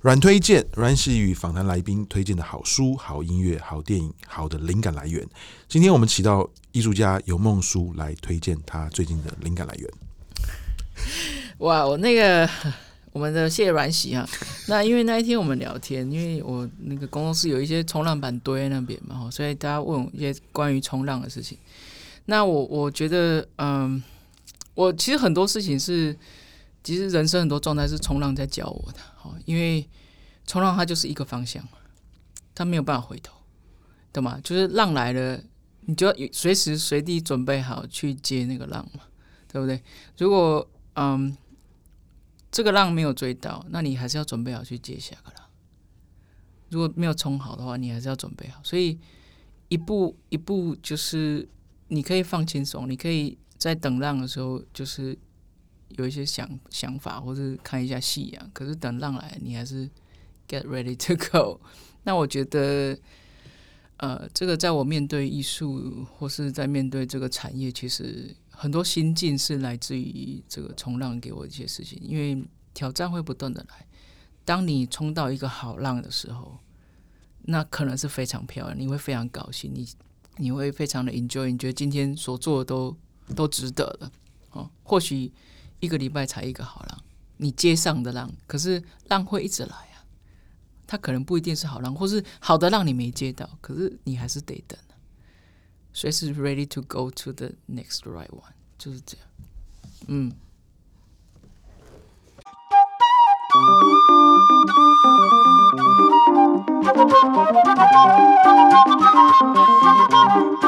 阮推荐，阮是与访谈来宾推荐的好书、好音乐、好电影、好的灵感来源。今天我们请到艺术家尤梦书来推荐他最近的灵感来源。哇，我那个我们的谢谢阮喜啊，那因为那一天我们聊天，因为我那个工作室有一些冲浪板堆在那边嘛，所以大家问我一些关于冲浪的事情。那我我觉得，嗯，我其实很多事情是，其实人生很多状态是冲浪在教我的，好，因为。冲浪它就是一个方向，它没有办法回头，懂吗？就是浪来了，你就要随时随地准备好去接那个浪嘛，对不对？如果嗯这个浪没有追到，那你还是要准备好去接下个浪。如果没有冲好的话，你还是要准备好。所以一步一步就是你可以放轻松，你可以在等浪的时候就是有一些想想法，或者看一下戏啊。可是等浪来，你还是。Get ready to go。那我觉得，呃，这个在我面对艺术或是在面对这个产业，其实很多心境是来自于这个冲浪给我一些事情。因为挑战会不断的来，当你冲到一个好浪的时候，那可能是非常漂亮，你会非常高兴，你你会非常的 enjoy，你觉得今天所做的都都值得了。哦，或许一个礼拜才一个好浪，你接上的浪，可是浪会一直来。他可能不一定是好浪，或是好的让你没接到，可是你还是得等，随时 ready to go to the next right one，就是这样。嗯。